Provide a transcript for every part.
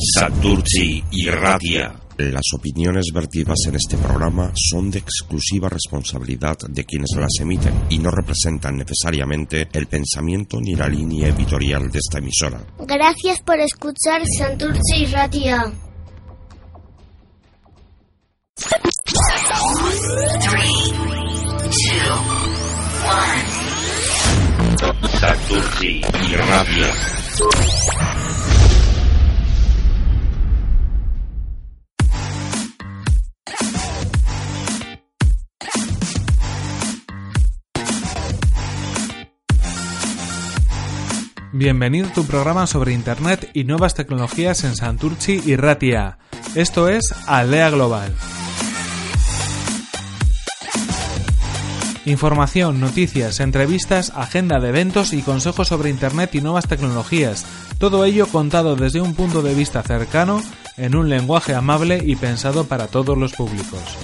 Santurci y Radia. Las opiniones vertidas en este programa son de exclusiva responsabilidad de quienes las emiten y no representan necesariamente el pensamiento ni la línea editorial de esta emisora. Gracias por escuchar Santurce y Ratia. Santurci y Radia. Bienvenido a tu programa sobre Internet y nuevas tecnologías en Santurci y Ratia. Esto es Aldea Global. Información, noticias, entrevistas, agenda de eventos y consejos sobre Internet y nuevas tecnologías. Todo ello contado desde un punto de vista cercano, en un lenguaje amable y pensado para todos los públicos.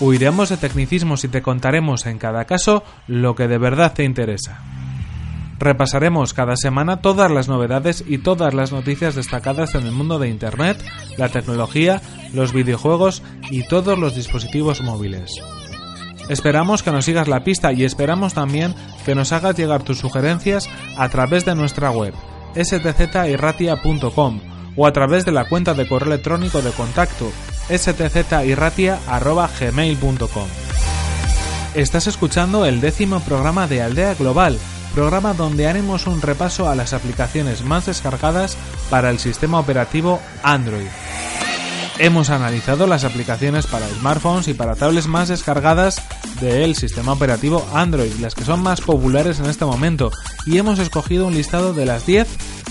Huiremos de tecnicismos y te contaremos en cada caso lo que de verdad te interesa. Repasaremos cada semana todas las novedades y todas las noticias destacadas en el mundo de Internet, la tecnología, los videojuegos y todos los dispositivos móviles. Esperamos que nos sigas la pista y esperamos también que nos hagas llegar tus sugerencias a través de nuestra web stzirratia.com o a través de la cuenta de correo electrónico de contacto stzirratia.gmail.com Estás escuchando el décimo programa de Aldea Global, programa donde haremos un repaso a las aplicaciones más descargadas para el sistema operativo Android. Hemos analizado las aplicaciones para smartphones y para tablets más descargadas del sistema operativo Android, las que son más populares en este momento, y hemos escogido un listado de las 10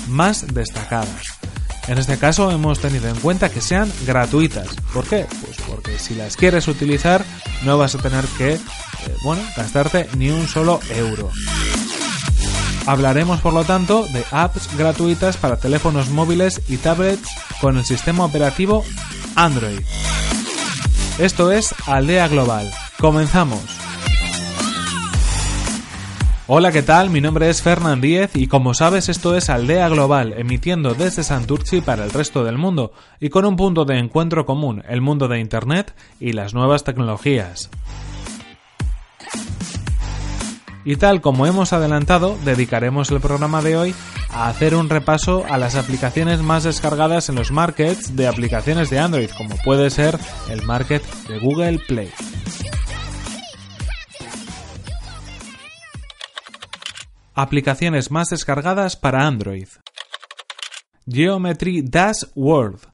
más destacadas. En este caso hemos tenido en cuenta que sean gratuitas. ¿Por qué? Pues porque si las quieres utilizar no vas a tener que, eh, bueno, gastarte ni un solo euro. Hablaremos por lo tanto de apps gratuitas para teléfonos móviles y tablets con el sistema operativo Android. Esto es Aldea Global. Comenzamos. Hola, ¿qué tal? Mi nombre es Fernán Díez y como sabes esto es Aldea Global, emitiendo desde Santurci para el resto del mundo y con un punto de encuentro común, el mundo de Internet y las nuevas tecnologías. Y tal como hemos adelantado, dedicaremos el programa de hoy a hacer un repaso a las aplicaciones más descargadas en los markets de aplicaciones de Android, como puede ser el market de Google Play. Aplicaciones más descargadas para Android. Geometry Dash World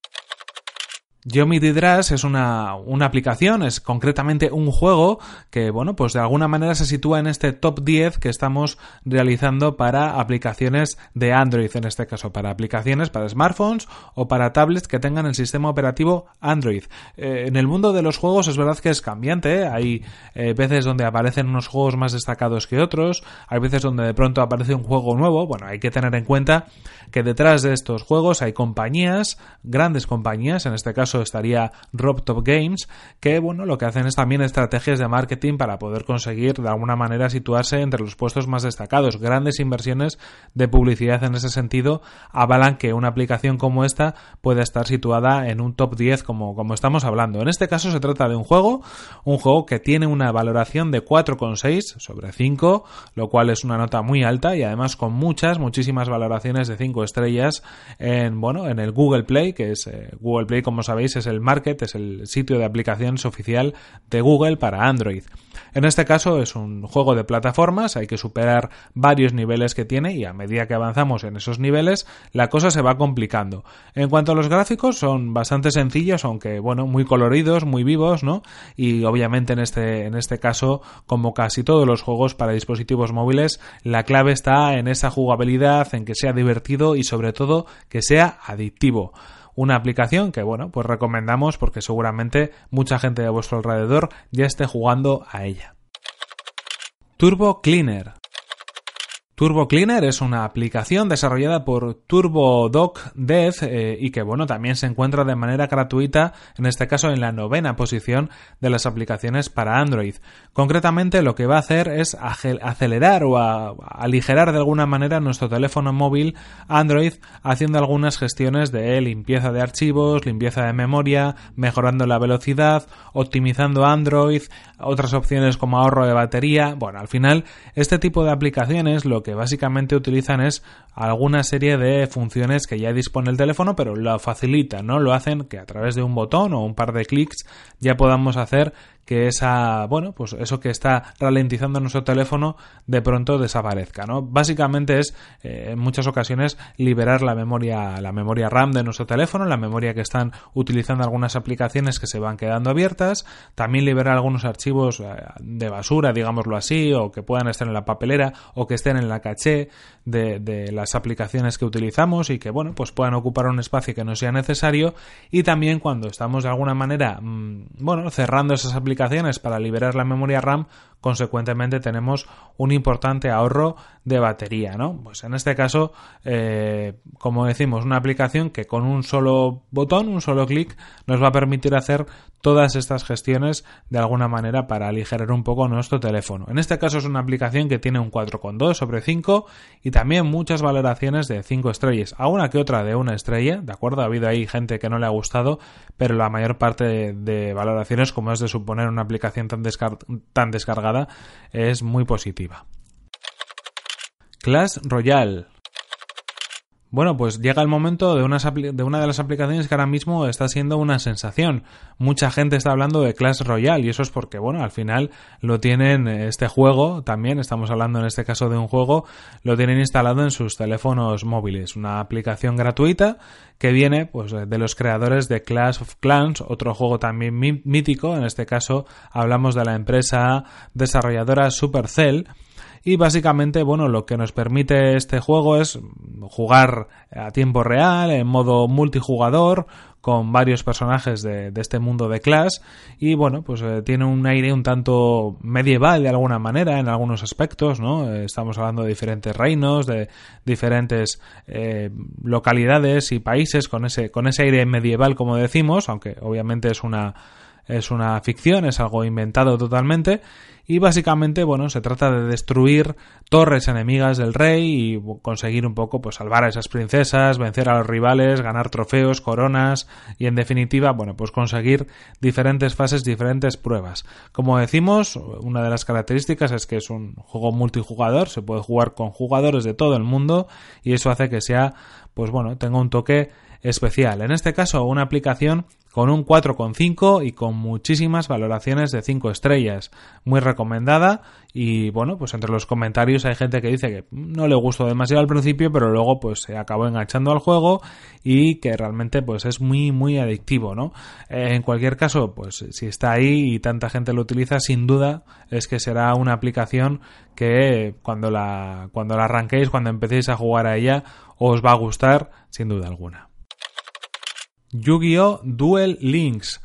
Geometry Dash es una, una, aplicación, es concretamente un juego que, bueno, pues de alguna manera se sitúa en este top 10 que estamos realizando para aplicaciones de Android, en este caso, para aplicaciones para smartphones o para tablets que tengan el sistema operativo Android. Eh, en el mundo de los juegos es verdad que es cambiante, ¿eh? hay eh, veces donde aparecen unos juegos más destacados que otros, hay veces donde de pronto aparece un juego nuevo, bueno, hay que tener en cuenta que detrás de estos juegos hay compañías, grandes compañías, en este caso estaría RobTop Games, que bueno, lo que hacen es también estrategias de marketing para poder conseguir de alguna manera situarse entre los puestos más destacados. Grandes inversiones de publicidad en ese sentido avalan que una aplicación como esta pueda estar situada en un top 10 como, como estamos hablando. En este caso se trata de un juego, un juego que tiene una valoración de 4,6 sobre 5, lo cual es una nota muy alta y además con muchas, muchísimas valoraciones de 5 estrellas en, bueno, en el Google Play, que es eh, Google Play, como sabéis, es el Market, es el sitio de aplicaciones oficial de Google para Android. En este caso es un juego de plataformas, hay que superar varios niveles que tiene y a medida que avanzamos en esos niveles la cosa se va complicando. En cuanto a los gráficos son bastante sencillos, aunque bueno, muy coloridos, muy vivos, ¿no? Y obviamente en este en este caso, como casi todos los juegos para dispositivos móviles, la clave está en esa jugabilidad, en que sea divertido y sobre todo que sea adictivo una aplicación que bueno, pues recomendamos porque seguramente mucha gente de vuestro alrededor ya esté jugando a ella. Turbo Cleaner Turbo Cleaner es una aplicación desarrollada por TurboDoc Dev eh, y que bueno también se encuentra de manera gratuita, en este caso en la novena posición de las aplicaciones para Android. Concretamente lo que va a hacer es acelerar o aligerar de alguna manera nuestro teléfono móvil Android haciendo algunas gestiones de limpieza de archivos, limpieza de memoria, mejorando la velocidad, optimizando Android, otras opciones como ahorro de batería. Bueno, al final este tipo de aplicaciones lo que básicamente utilizan es alguna serie de funciones que ya dispone el teléfono, pero lo facilitan, ¿no? Lo hacen que a través de un botón o un par de clics ya podamos hacer que esa, bueno, pues eso que está ralentizando nuestro teléfono de pronto desaparezca, ¿no? Básicamente es eh, en muchas ocasiones liberar la memoria, la memoria RAM de nuestro teléfono, la memoria que están utilizando algunas aplicaciones que se van quedando abiertas, también liberar algunos archivos eh, de basura, digámoslo así, o que puedan estar en la papelera o que estén en la caché de, de las aplicaciones que utilizamos y que, bueno, pues puedan ocupar un espacio que no sea necesario y también cuando estamos de alguna manera, mm, bueno, cerrando esas aplicaciones para liberar la memoria RAM, consecuentemente tenemos un importante ahorro de batería, ¿no? Pues en este caso, eh, como decimos, una aplicación que con un solo botón, un solo clic, nos va a permitir hacer todas estas gestiones de alguna manera para aligerar un poco nuestro teléfono. En este caso es una aplicación que tiene un 4,2 sobre 5 y también muchas valoraciones de 5 estrellas, a una que otra de una estrella, ¿de acuerdo? Ha habido ahí gente que no le ha gustado, pero la mayor parte de, valoraciones, como es de suponer una aplicación tan, tan descargada, es muy positiva. Clash Royale. Bueno, pues llega el momento de, una de las aplicaciones que ahora mismo está siendo una sensación. Mucha gente está hablando de Clash Royale y eso es porque, bueno, al final lo tienen este juego, también estamos hablando en este caso de un juego, lo tienen instalado en sus teléfonos móviles. Una aplicación gratuita que viene pues de los creadores de Clash of Clans, otro juego también mítico, en este caso hablamos de la empresa desarrolladora Supercell y básicamente, bueno, lo que nos permite este juego es jugar a tiempo real, en modo multijugador, con varios personajes de, este mundo de Clash y bueno, pues eh, tiene un aire un tanto medieval de alguna manera en algunos aspectos, ¿no? Eh, estamos hablando de diferentes reinos, de diferentes eh, localidades y países con ese, con ese aire medieval como decimos, aunque obviamente es una es una ficción, es algo inventado totalmente y básicamente, bueno, se trata de destruir torres enemigas del rey y conseguir un poco, pues salvar a esas princesas, vencer a los rivales, ganar trofeos, coronas y en definitiva, bueno, pues conseguir diferentes fases, diferentes pruebas. Como decimos, una de las características es que es un juego multijugador, se puede jugar con jugadores de todo el mundo y eso hace que sea, pues bueno, tenga un toque especial. En este caso, una aplicación con un 4,5 y con muchísimas valoraciones de 5 estrellas. Muy recomendada y bueno, pues entre los comentarios hay gente que dice que no le gustó demasiado al principio, pero luego pues se acabó enganchando al juego y que realmente pues es muy muy adictivo, ¿no? Eh, en cualquier caso, pues si está ahí y tanta gente lo utiliza, sin duda es que será una aplicación que cuando la cuando la arranquéis, cuando empecéis a jugar a ella, os va a gustar sin duda alguna. Yu-Gi-Oh! Duel Links.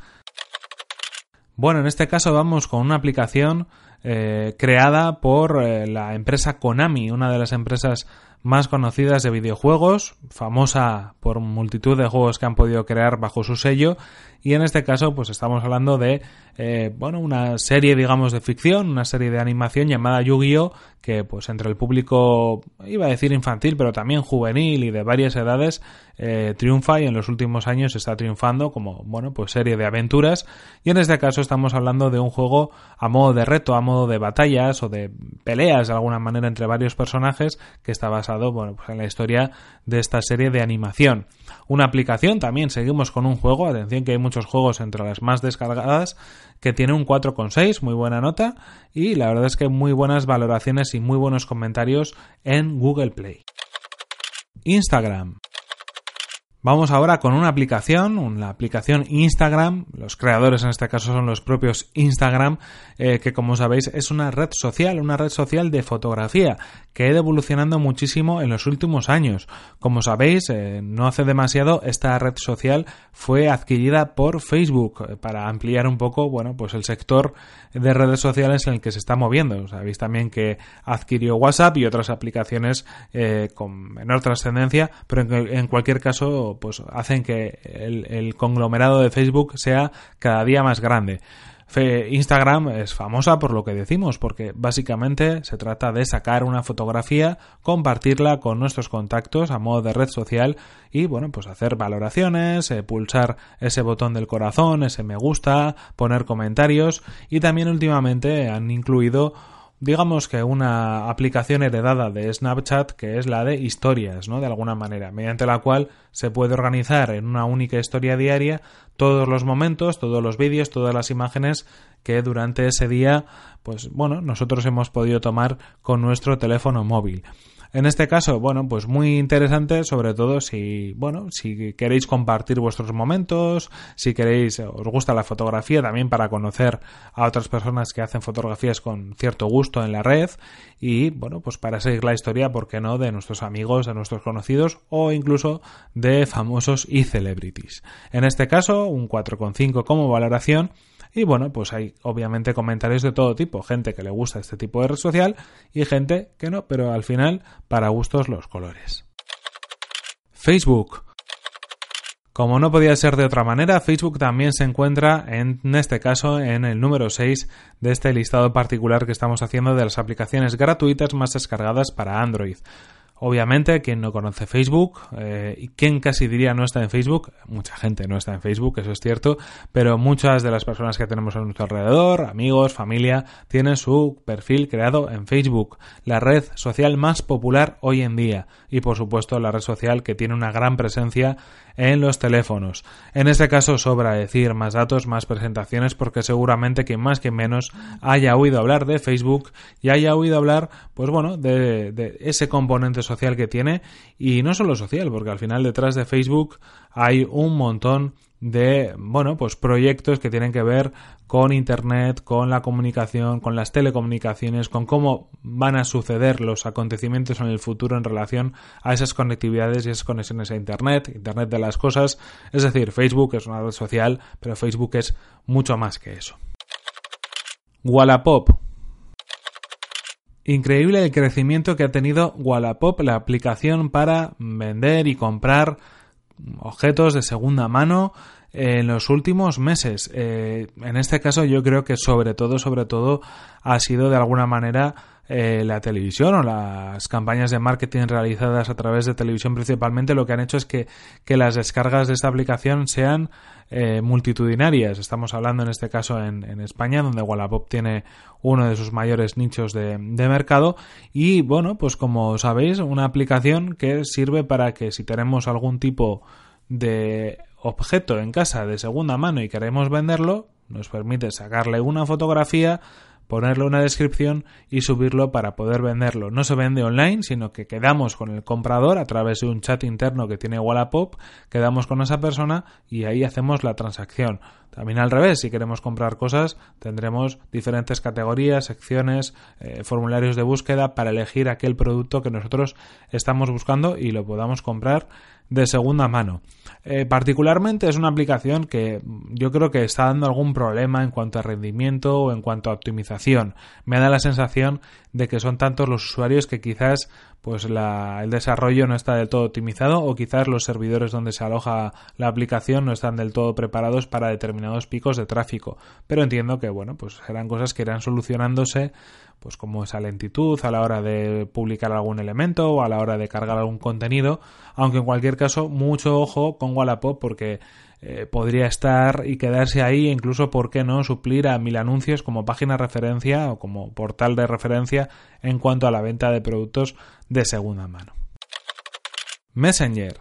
Bueno, en este caso vamos con una aplicación eh, creada por eh, la empresa Konami, una de las empresas más conocidas de videojuegos, famosa por multitud de juegos que han podido crear bajo su sello y en este caso pues estamos hablando de eh, bueno una serie digamos de ficción una serie de animación llamada Yu-Gi-Oh que pues entre el público iba a decir infantil pero también juvenil y de varias edades eh, triunfa y en los últimos años está triunfando como bueno pues serie de aventuras. Y en este caso estamos hablando de un juego a modo de reto a modo de batallas o de peleas de alguna manera entre varios personajes que está basado bueno pues en la historia de esta serie de animación. Una aplicación también seguimos con un juego atención que hay muchos juegos entre las más descargadas que tiene un 4,6 muy buena nota y la verdad es que muy buenas valoraciones y muy buenos comentarios en Google Play. Instagram Vamos ahora con una aplicación, la aplicación Instagram. Los creadores en este caso son los propios Instagram, eh, que como sabéis es una red social, una red social de fotografía que ha ido evolucionando muchísimo en los últimos años. Como sabéis, eh, no hace demasiado esta red social fue adquirida por Facebook eh, para ampliar un poco, bueno, pues el sector de redes sociales en el que se está moviendo. Sabéis también que adquirió WhatsApp y otras aplicaciones con menor trascendencia, pero en cualquier caso pues hacen que el, conglomerado de Facebook sea cada día más grande. Instagram es famosa por lo que decimos, porque básicamente se trata de sacar una fotografía, compartirla con nuestros contactos a modo de red social y bueno, pues hacer valoraciones, eh, pulsar ese botón del corazón, ese me gusta, poner comentarios y también últimamente han incluido digamos que una aplicación heredada de Snapchat que es la de historias, ¿no? De alguna manera, mediante la cual se puede organizar en una única historia diaria todos los momentos, todos los vídeos, todas las imágenes que durante ese día, pues bueno, nosotros hemos podido tomar con nuestro teléfono móvil. En este caso, bueno, pues muy interesante, sobre todo si, bueno, si queréis compartir vuestros momentos, si queréis, os gusta la fotografía también para conocer a otras personas que hacen fotografías con cierto gusto en la red y, bueno, pues para seguir la historia, ¿por qué no?, de nuestros amigos, de nuestros conocidos o incluso de famosos y celebrities. En este caso, un 4,5 como valoración y bueno, pues hay obviamente comentarios de todo tipo, gente que le gusta este tipo de red social y gente que no, pero al final para gustos los colores. Facebook. Como no podía ser de otra manera, Facebook también se encuentra en este caso en el número 6 de este listado particular que estamos haciendo de las aplicaciones gratuitas más descargadas para Android. Obviamente, quien no conoce Facebook, eh, y quien casi diría no está en Facebook, mucha gente no está en Facebook, eso es cierto, pero muchas de las personas que tenemos a nuestro alrededor, amigos, familia, tienen su perfil creado en Facebook, la red social más popular hoy en día, y por supuesto la red social que tiene una gran presencia en los teléfonos. En este caso sobra decir más datos, más presentaciones, porque seguramente que más que menos haya oído hablar de Facebook y haya oído hablar, pues bueno, de, de ese componente social que tiene y no solo social, porque al final detrás de Facebook hay un montón de, bueno, pues proyectos que tienen que ver con Internet, con la comunicación, con las telecomunicaciones, con cómo van a suceder los acontecimientos en el futuro en relación a esas conectividades y esas conexiones a Internet, Internet de las cosas. Es decir, Facebook es una red social, pero Facebook es mucho más que eso. Wallapop. Increíble el crecimiento que ha tenido Wallapop, la aplicación para vender y comprar objetos de segunda mano en los últimos meses. Eh, en este caso yo creo que sobre todo, sobre todo ha sido de alguna manera eh, la televisión o las campañas de marketing realizadas a través de televisión principalmente lo que han hecho es que, que las descargas de esta aplicación sean eh, multitudinarias. Estamos hablando en este caso en, en, España, donde Wallapop tiene uno de sus mayores nichos de, de mercado. Y bueno, pues como sabéis, una aplicación que sirve para que si tenemos algún tipo de objeto en casa de segunda mano y queremos venderlo, nos permite sacarle una fotografía, ponerle una descripción y subirlo para poder venderlo. No se vende online, sino que quedamos con el comprador a través de un chat interno que tiene Wallapop, quedamos con esa persona y ahí hacemos la transacción. También al revés, si queremos comprar cosas, tendremos diferentes categorías, secciones, eh, formularios de búsqueda para elegir aquel producto que nosotros estamos buscando y lo podamos comprar de segunda mano. Eh, particularmente es una aplicación que yo creo que está dando algún problema en cuanto a rendimiento o en cuanto a optimización. Me da la sensación de que son tantos los usuarios que quizás pues el desarrollo no está del todo optimizado o quizás los servidores donde se aloja la aplicación no están del todo preparados para determinados picos de tráfico. Pero entiendo que bueno, pues serán cosas que irán solucionándose pues como esa lentitud a la hora de publicar algún elemento o a la hora de cargar algún contenido, aunque en cualquier caso mucho ojo con Wallapop porque eh, podría estar y quedarse ahí, incluso, ¿por qué no?, suplir a mil anuncios como página referencia o como portal de referencia en cuanto a la venta de productos de segunda mano. Messenger.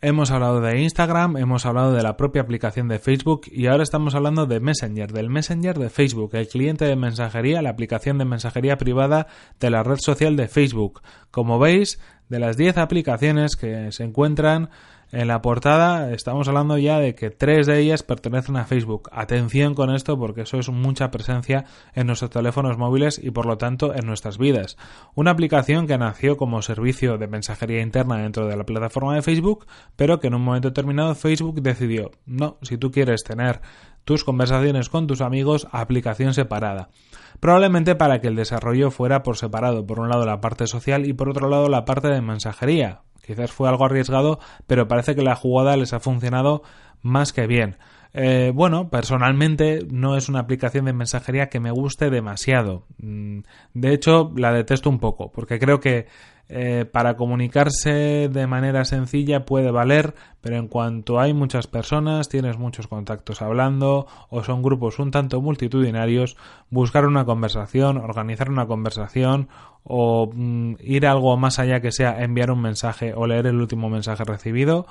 Hemos hablado de Instagram, hemos hablado de la propia aplicación de Facebook y ahora estamos hablando de Messenger, del Messenger de Facebook, el cliente de mensajería, la aplicación de mensajería privada de la red social de Facebook. Como veis, de las 10 aplicaciones que se encuentran en la portada estamos hablando ya de que tres de ellas pertenecen a Facebook. Atención con esto porque eso es mucha presencia en nuestros teléfonos móviles y por lo tanto en nuestras vidas. Una aplicación que nació como servicio de mensajería interna dentro de la plataforma de Facebook, pero que en un momento determinado Facebook decidió, no, si tú quieres tener tus conversaciones con tus amigos, aplicación separada. Probablemente para que el desarrollo fuera por separado, por un lado la parte social y por otro lado la parte de mensajería, Quizás fue algo arriesgado, pero parece que la jugada les ha funcionado más que bien. Eh, bueno, personalmente no es una aplicación de mensajería que me guste demasiado. Mm, de hecho, la detesto un poco, porque creo que eh, para comunicarse de manera sencilla puede valer, pero en cuanto hay muchas personas, tienes muchos contactos hablando o son grupos un tanto multitudinarios, buscar una conversación, organizar una conversación o mm, ir algo más allá que sea enviar un mensaje o leer el último mensaje recibido,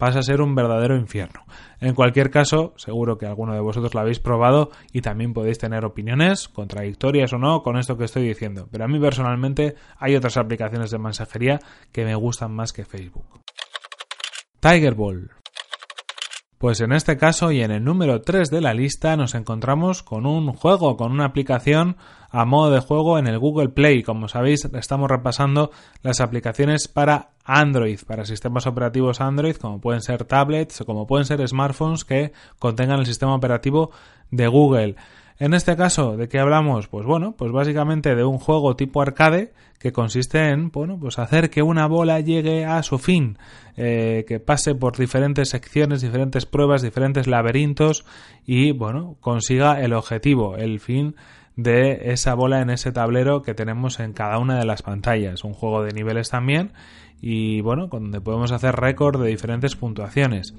pasa a ser un verdadero infierno. En cualquier caso, seguro que alguno de vosotros lo habéis probado y también podéis tener opiniones, contradictorias o no, con esto que estoy diciendo. Pero a mí personalmente hay otras aplicaciones de mensajería que me gustan más que Facebook. Tigerball. Pues en este caso y en el número 3 de la lista nos encontramos con un juego, con una aplicación a modo de juego en el Google Play. Como sabéis, estamos repasando las aplicaciones para Android, para sistemas operativos Android, como pueden ser tablets o como pueden ser smartphones que contengan el sistema operativo de Google. En este caso, ¿de qué hablamos? Pues bueno, pues básicamente de un juego tipo arcade que consiste en, bueno, pues hacer que una bola llegue a su fin, eh, que pase por diferentes secciones, diferentes pruebas, diferentes laberintos y, bueno, consiga el objetivo, el fin de esa bola en ese tablero que tenemos en cada una de las pantallas. Un juego de niveles también y, bueno, donde podemos hacer récord de diferentes puntuaciones.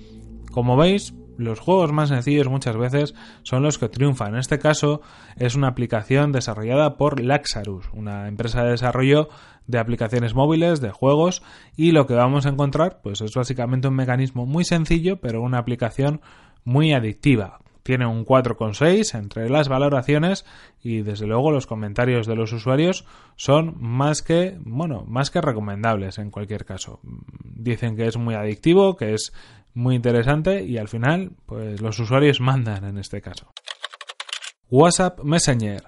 Como veis, los juegos más sencillos muchas veces son los que triunfan. En este caso es una aplicación desarrollada por Laxarus, una empresa de desarrollo de aplicaciones móviles, de juegos, y lo que vamos a encontrar pues es básicamente un mecanismo muy sencillo, pero una aplicación muy adictiva. Tiene un 4,6 entre las valoraciones y desde luego los comentarios de los usuarios son más que, bueno, más que recomendables en cualquier caso. Dicen que es muy adictivo, que es muy interesante y al final, pues los usuarios mandan en este caso. WhatsApp Messenger.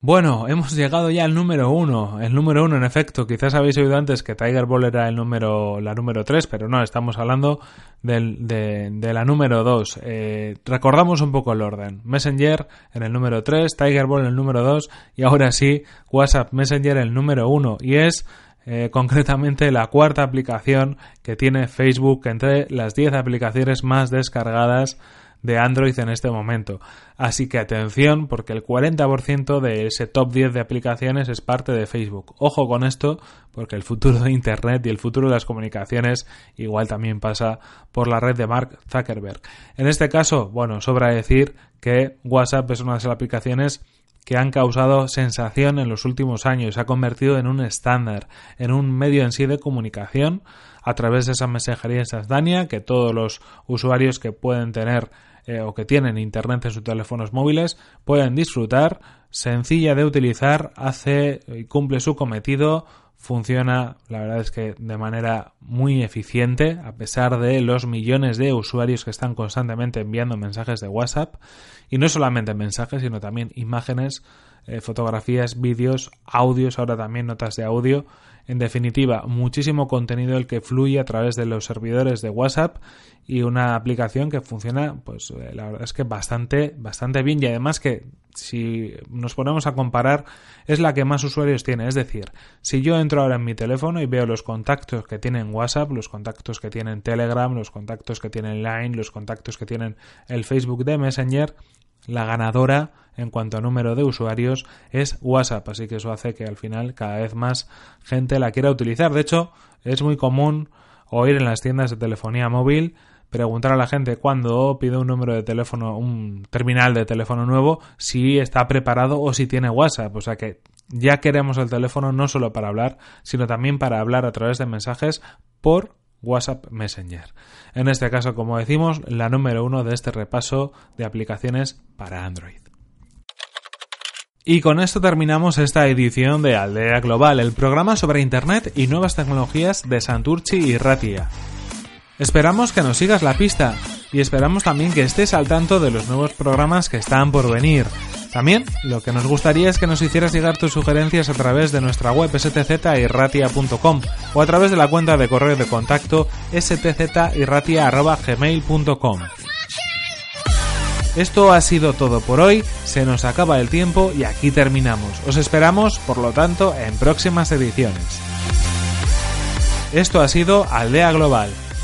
Bueno, hemos llegado ya al número uno. El número uno, en efecto, quizás habéis oído antes que Tiger Ball era el número, la número tres, pero no, estamos hablando de, la número dos. Eh, recordamos un poco el orden. Messenger en el número tres, Tiger Ball en el número dos y ahora sí, WhatsApp Messenger en el número uno. Y es eh, concretamente la cuarta aplicación que tiene Facebook entre las 10 aplicaciones más descargadas de Android en este momento. Así que atención porque el 40% de ese top 10 de aplicaciones es parte de Facebook. Ojo con esto porque el futuro de Internet y el futuro de las comunicaciones igual también pasa por la red de Mark Zuckerberg. En este caso, bueno, sobra decir que WhatsApp es una de las aplicaciones que han causado sensación en los últimos años, se ha convertido en un estándar, en un medio en sí de comunicación a través de esa mensajería instantánea que todos los usuarios que pueden tener eh, o que tienen internet en sus teléfonos móviles pueden disfrutar, sencilla de utilizar, hace y cumple su cometido funciona, la verdad es que de manera muy eficiente, a pesar de los millones de usuarios que están constantemente enviando mensajes de WhatsApp, y no solamente mensajes, sino también imágenes, eh, fotografías, vídeos, audios, ahora también notas de audio, en definitiva, muchísimo contenido el que fluye a través de los servidores de WhatsApp y una aplicación que funciona, pues eh, la verdad es que bastante, bastante bien. Y además que si nos ponemos a comparar es la que más usuarios tiene. Es decir, si yo entro ahora en mi teléfono y veo los contactos que tienen WhatsApp, los contactos que tienen Telegram, los contactos que tienen Line, los contactos que tienen el Facebook de Messenger, la ganadora en cuanto a número de usuarios es WhatsApp, así que eso hace que al final cada vez más gente la quiera utilizar. De hecho, es muy común oír en las tiendas de telefonía móvil preguntar a la gente cuando pide un número de teléfono, un terminal de teléfono nuevo, si está preparado o si tiene WhatsApp. O sea que ya queremos el teléfono no solo para hablar, sino también para hablar a través de mensajes por WhatsApp Messenger. En este caso, como decimos, la número uno de este repaso de aplicaciones para Android. Y con esto terminamos esta edición de Aldea Global, el programa sobre Internet y nuevas tecnologías de Santurchi y Ratia. Esperamos que nos sigas la pista y esperamos también que estés al tanto de los nuevos programas que están por venir. También lo que nos gustaría es que nos hicieras llegar tus sugerencias a través de nuestra web stzirratia.com o a través de la cuenta de correo de contacto stzirratia.gmail.com. Esto ha sido todo por hoy, se nos acaba el tiempo y aquí terminamos. Os esperamos, por lo tanto, en próximas ediciones. Esto ha sido Aldea Global.